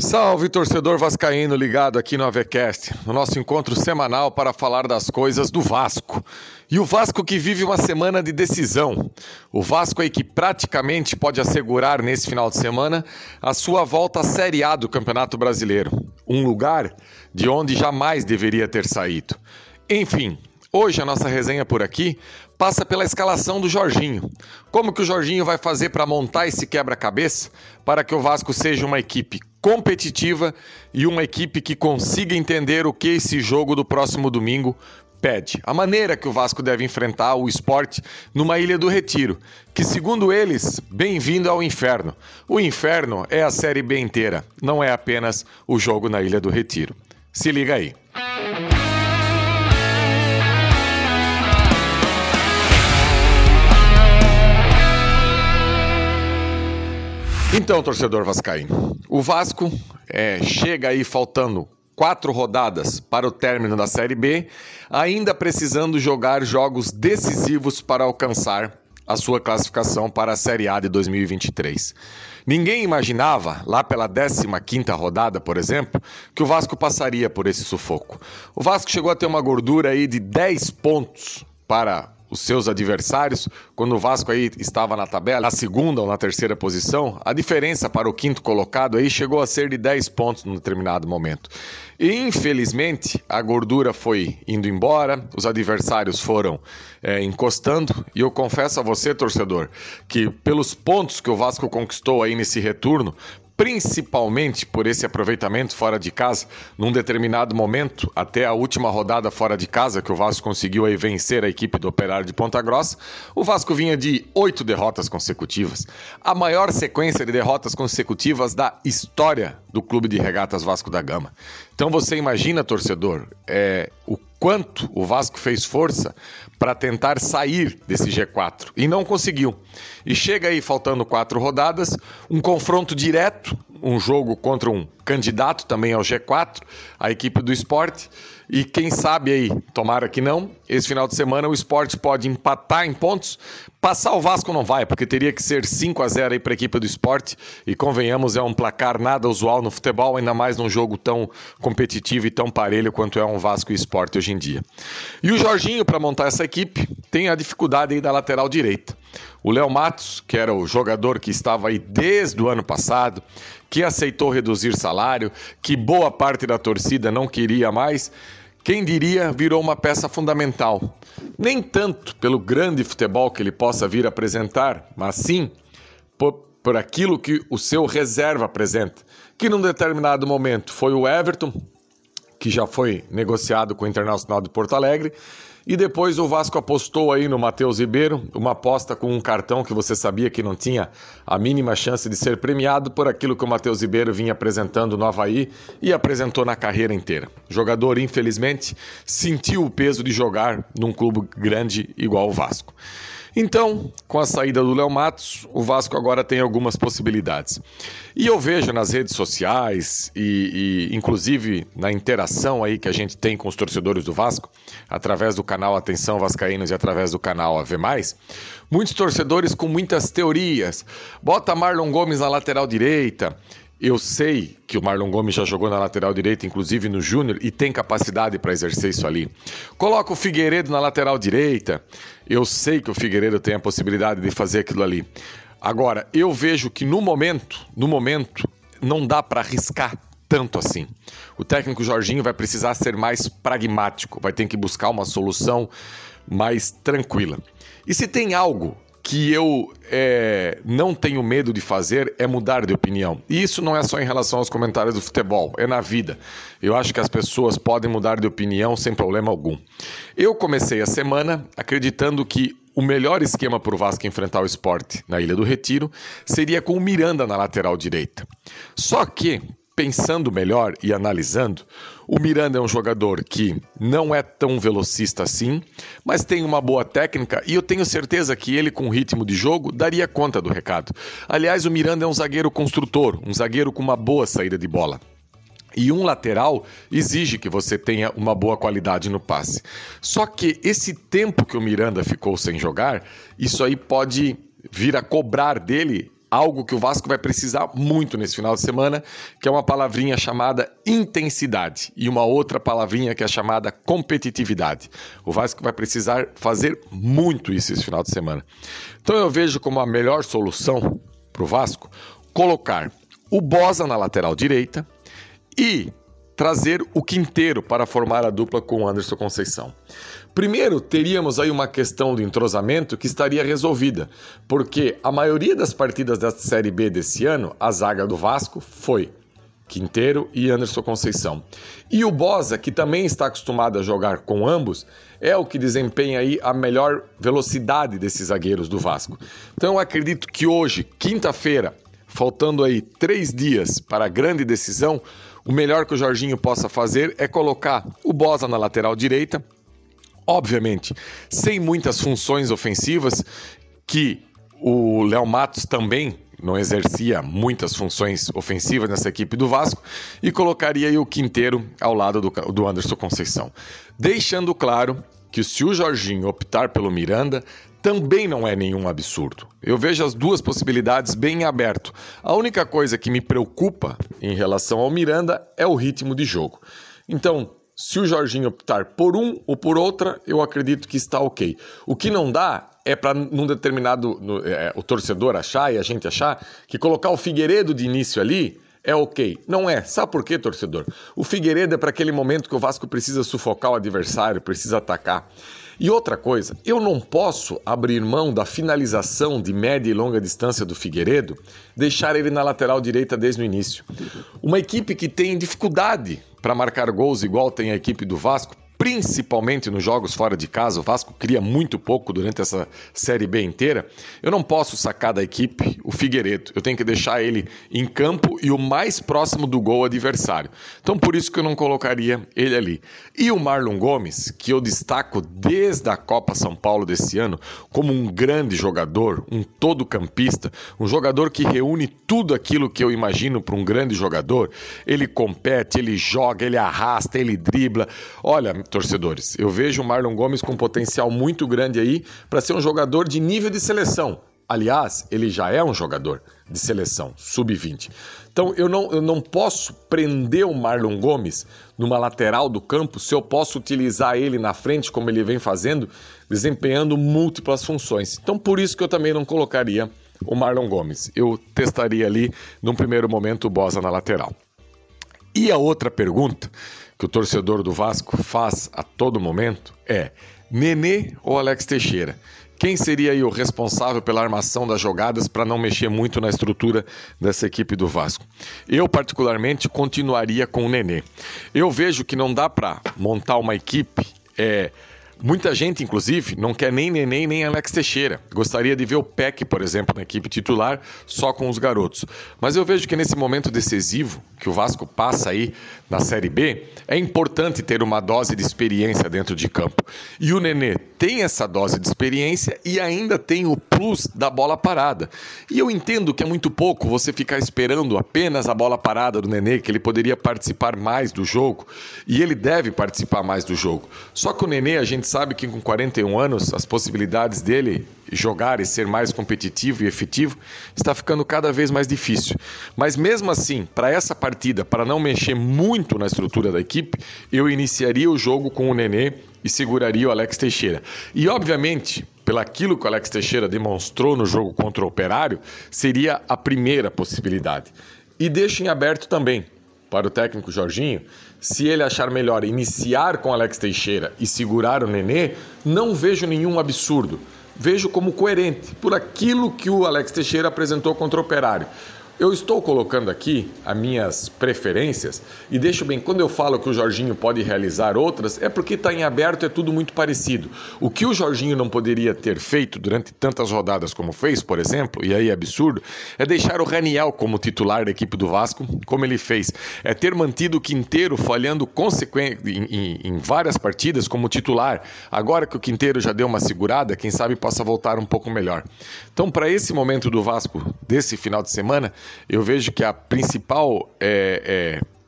Salve torcedor vascaíno ligado aqui no AVCast, no nosso encontro semanal para falar das coisas do Vasco. E o Vasco que vive uma semana de decisão. O Vasco aí que praticamente pode assegurar nesse final de semana a sua volta à Série A do Campeonato Brasileiro, um lugar de onde jamais deveria ter saído. Enfim, Hoje a nossa resenha por aqui passa pela escalação do Jorginho. Como que o Jorginho vai fazer para montar esse quebra-cabeça para que o Vasco seja uma equipe competitiva e uma equipe que consiga entender o que esse jogo do próximo domingo pede. A maneira que o Vasco deve enfrentar o esporte numa ilha do Retiro, que segundo eles, bem-vindo ao inferno. O inferno é a Série B inteira, não é apenas o jogo na ilha do Retiro. Se liga aí. Então, torcedor vascaíno, o Vasco é, chega aí faltando quatro rodadas para o término da Série B, ainda precisando jogar jogos decisivos para alcançar a sua classificação para a Série A de 2023. Ninguém imaginava, lá pela 15ª rodada, por exemplo, que o Vasco passaria por esse sufoco. O Vasco chegou a ter uma gordura aí de 10 pontos para os seus adversários, quando o Vasco aí estava na tabela, na segunda ou na terceira posição, a diferença para o quinto colocado aí chegou a ser de 10 pontos num determinado momento. E infelizmente a gordura foi indo embora, os adversários foram é, encostando, e eu confesso a você, torcedor, que pelos pontos que o Vasco conquistou aí nesse retorno, principalmente por esse aproveitamento fora de casa, num determinado momento, até a última rodada fora de casa, que o Vasco conseguiu aí vencer a equipe do Operário de Ponta Grossa, o Vasco vinha de oito derrotas consecutivas, a maior sequência de derrotas consecutivas da história do Clube de Regatas Vasco da Gama. Então você imagina, torcedor, é, o quanto o Vasco fez força para tentar sair desse G4 e não conseguiu. E chega aí, faltando quatro rodadas, um confronto direto, um jogo contra um candidato também ao G4, a equipe do esporte. E quem sabe aí, tomara que não, esse final de semana o esporte pode empatar em pontos. Passar o Vasco não vai, porque teria que ser 5 a 0 aí para a equipe do esporte. E convenhamos, é um placar nada usual no futebol, ainda mais num jogo tão competitivo e tão parelho quanto é um Vasco e esporte hoje em dia. E o Jorginho, para montar essa equipe, tem a dificuldade aí da lateral direita. O Léo Matos, que era o jogador que estava aí desde o ano passado, que aceitou reduzir salário, que boa parte da torcida não queria mais, quem diria virou uma peça fundamental. Nem tanto pelo grande futebol que ele possa vir apresentar, mas sim por, por aquilo que o seu reserva apresenta, que num determinado momento foi o Everton, que já foi negociado com o Internacional de Porto Alegre, e depois o Vasco apostou aí no Matheus Ribeiro, uma aposta com um cartão que você sabia que não tinha a mínima chance de ser premiado por aquilo que o Matheus Ribeiro vinha apresentando no Havaí e apresentou na carreira inteira. O jogador, infelizmente, sentiu o peso de jogar num clube grande igual o Vasco. Então, com a saída do Léo Matos, o Vasco agora tem algumas possibilidades. E eu vejo nas redes sociais e, e, inclusive na interação aí que a gente tem com os torcedores do Vasco, através do canal Atenção Vascaínos e através do canal AV+, muitos torcedores com muitas teorias. Bota Marlon Gomes na lateral direita, eu sei que o Marlon Gomes já jogou na lateral direita, inclusive no Júnior, e tem capacidade para exercer isso ali. Coloca o Figueiredo na lateral direita. Eu sei que o Figueiredo tem a possibilidade de fazer aquilo ali. Agora, eu vejo que no momento, no momento, não dá para arriscar tanto assim. O técnico Jorginho vai precisar ser mais pragmático, vai ter que buscar uma solução mais tranquila. E se tem algo que eu é, não tenho medo de fazer é mudar de opinião. E isso não é só em relação aos comentários do futebol, é na vida. Eu acho que as pessoas podem mudar de opinião sem problema algum. Eu comecei a semana acreditando que o melhor esquema para o Vasco enfrentar o esporte na Ilha do Retiro seria com o Miranda na lateral direita. Só que, pensando melhor e analisando, o Miranda é um jogador que não é tão velocista assim, mas tem uma boa técnica e eu tenho certeza que ele, com ritmo de jogo, daria conta do recado. Aliás, o Miranda é um zagueiro construtor, um zagueiro com uma boa saída de bola. E um lateral exige que você tenha uma boa qualidade no passe. Só que esse tempo que o Miranda ficou sem jogar, isso aí pode vir a cobrar dele algo que o Vasco vai precisar muito nesse final de semana, que é uma palavrinha chamada intensidade e uma outra palavrinha que é chamada competitividade. O Vasco vai precisar fazer muito isso esse final de semana. Então eu vejo como a melhor solução para o Vasco colocar o Bosa na lateral direita e trazer o Quinteiro para formar a dupla com o Anderson Conceição. Primeiro, teríamos aí uma questão do entrosamento que estaria resolvida, porque a maioria das partidas da Série B desse ano, a zaga do Vasco foi Quinteiro e Anderson Conceição. E o Bosa, que também está acostumado a jogar com ambos, é o que desempenha aí a melhor velocidade desses zagueiros do Vasco. Então eu acredito que hoje, quinta-feira, faltando aí três dias para a grande decisão, o melhor que o Jorginho possa fazer é colocar o Bosa na lateral direita, obviamente, sem muitas funções ofensivas, que o Léo Matos também não exercia muitas funções ofensivas nessa equipe do Vasco e colocaria o Quinteiro ao lado do, do Anderson Conceição. Deixando claro que se o Jorginho optar pelo Miranda, também não é nenhum absurdo. Eu vejo as duas possibilidades bem aberto. A única coisa que me preocupa em relação ao Miranda é o ritmo de jogo. Então, se o Jorginho optar por um ou por outra, eu acredito que está ok. O que não dá é para num determinado no, é, o torcedor achar e a gente achar que colocar o Figueiredo de início ali é ok. Não é. Sabe por quê, torcedor? O Figueiredo é para aquele momento que o Vasco precisa sufocar o adversário, precisa atacar. E outra coisa, eu não posso abrir mão da finalização de média e longa distância do Figueiredo, deixar ele na lateral direita desde o início. Uma equipe que tem dificuldade para marcar gols igual tem a equipe do Vasco, principalmente nos jogos fora de casa, o Vasco cria muito pouco durante essa Série B inteira, eu não posso sacar da equipe o Figueiredo. Eu tenho que deixar ele em campo e o mais próximo do gol adversário. Então por isso que eu não colocaria ele ali. E o Marlon Gomes, que eu destaco desde a Copa São Paulo desse ano como um grande jogador, um todo-campista, um jogador que reúne tudo aquilo que eu imagino para um grande jogador. Ele compete, ele joga, ele arrasta, ele dribla. Olha, torcedores. Eu vejo o Marlon Gomes com potencial muito grande aí para ser um jogador de nível de seleção. Aliás, ele já é um jogador de seleção, sub-20. Então eu não, eu não posso prender o Marlon Gomes numa lateral do campo se eu posso utilizar ele na frente, como ele vem fazendo, desempenhando múltiplas funções. Então por isso que eu também não colocaria o Marlon Gomes. Eu testaria ali, num primeiro momento, o Bosa na lateral. E a outra pergunta que o torcedor do Vasco faz a todo momento é: Nenê ou Alex Teixeira? Quem seria aí o responsável pela armação das jogadas para não mexer muito na estrutura dessa equipe do Vasco? Eu, particularmente, continuaria com o Nenê. Eu vejo que não dá para montar uma equipe. É, Muita gente, inclusive, não quer nem Neném nem Alex Teixeira. Gostaria de ver o Peck, por exemplo, na equipe titular, só com os garotos. Mas eu vejo que nesse momento decisivo que o Vasco passa aí na Série B, é importante ter uma dose de experiência dentro de campo. E o Nenê tem essa dose de experiência e ainda tem o plus da bola parada. E eu entendo que é muito pouco você ficar esperando apenas a bola parada do Nenê, que ele poderia participar mais do jogo. E ele deve participar mais do jogo. Só que o Nenê, a gente sabe que com 41 anos, as possibilidades dele jogar e ser mais competitivo e efetivo está ficando cada vez mais difícil. Mas mesmo assim, para essa partida, para não mexer muito na estrutura da equipe, eu iniciaria o jogo com o Nenê e seguraria o Alex Teixeira. E obviamente, pelaquilo que o Alex Teixeira demonstrou no jogo contra o Operário, seria a primeira possibilidade. E deixo em aberto também para o técnico Jorginho, se ele achar melhor iniciar com Alex Teixeira e segurar o Nenê, não vejo nenhum absurdo. Vejo como coerente por aquilo que o Alex Teixeira apresentou contra o Operário. Eu estou colocando aqui as minhas preferências e deixo bem, quando eu falo que o Jorginho pode realizar outras, é porque está em aberto, é tudo muito parecido. O que o Jorginho não poderia ter feito durante tantas rodadas como fez, por exemplo, e aí é absurdo, é deixar o Raniel como titular da equipe do Vasco, como ele fez. É ter mantido o Quinteiro falhando consequente em, em, em várias partidas como titular. Agora que o Quinteiro já deu uma segurada, quem sabe possa voltar um pouco melhor. Então, para esse momento do Vasco, desse final de semana, eu vejo que a principal é, é,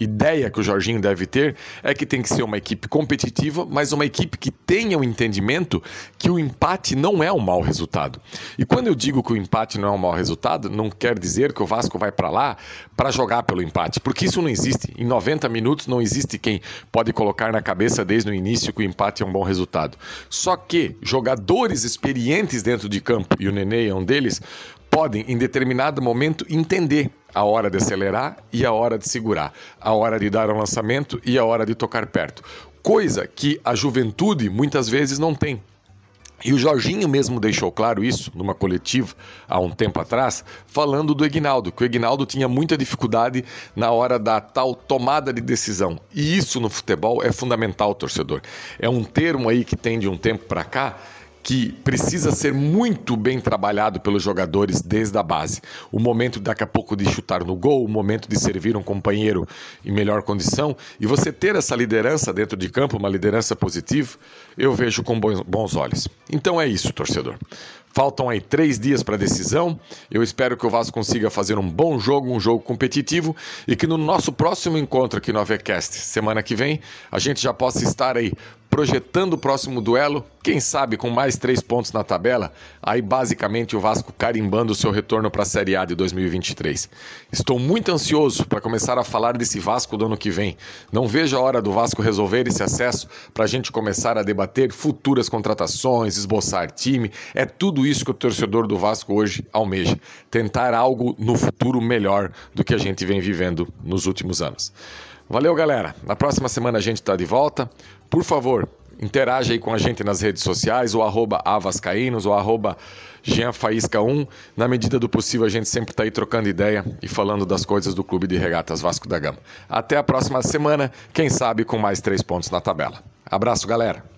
ideia que o Jorginho deve ter é que tem que ser uma equipe competitiva, mas uma equipe que tenha o entendimento que o empate não é um mau resultado. E quando eu digo que o empate não é um mau resultado, não quer dizer que o Vasco vai para lá para jogar pelo empate, porque isso não existe. Em 90 minutos não existe quem pode colocar na cabeça desde o início que o empate é um bom resultado. Só que jogadores experientes dentro de campo, e o Nenê é um deles, podem, em determinado momento, entender a hora de acelerar e a hora de segurar, a hora de dar um lançamento e a hora de tocar perto. Coisa que a juventude muitas vezes não tem. E o Jorginho mesmo deixou claro isso numa coletiva há um tempo atrás, falando do Egnaldo, que o Egnaldo tinha muita dificuldade na hora da tal tomada de decisão. E isso no futebol é fundamental, torcedor. É um termo aí que tem de um tempo para cá que precisa ser muito bem trabalhado pelos jogadores desde a base. O momento daqui a pouco de chutar no gol, o momento de servir um companheiro em melhor condição e você ter essa liderança dentro de campo, uma liderança positiva, eu vejo com bons olhos. Então é isso, torcedor. Faltam aí três dias para a decisão. Eu espero que o Vasco consiga fazer um bom jogo, um jogo competitivo e que no nosso próximo encontro aqui no AVCast, semana que vem, a gente já possa estar aí projetando o próximo duelo, quem sabe com mais três pontos na tabela, aí basicamente o Vasco carimbando o seu retorno para a Série A de 2023. Estou muito ansioso para começar a falar desse Vasco do ano que vem. Não vejo a hora do Vasco resolver esse acesso para a gente começar a debater futuras contratações, esboçar time. É tudo isso que o torcedor do Vasco hoje almeja. Tentar algo no futuro melhor do que a gente vem vivendo nos últimos anos. Valeu, galera. Na próxima semana a gente está de volta. Por favor, interaja aí com a gente nas redes sociais, o arroba avascaínos, o arroba jeanfaísca1. Na medida do possível, a gente sempre está aí trocando ideia e falando das coisas do Clube de Regatas Vasco da Gama. Até a próxima semana, quem sabe com mais três pontos na tabela. Abraço, galera.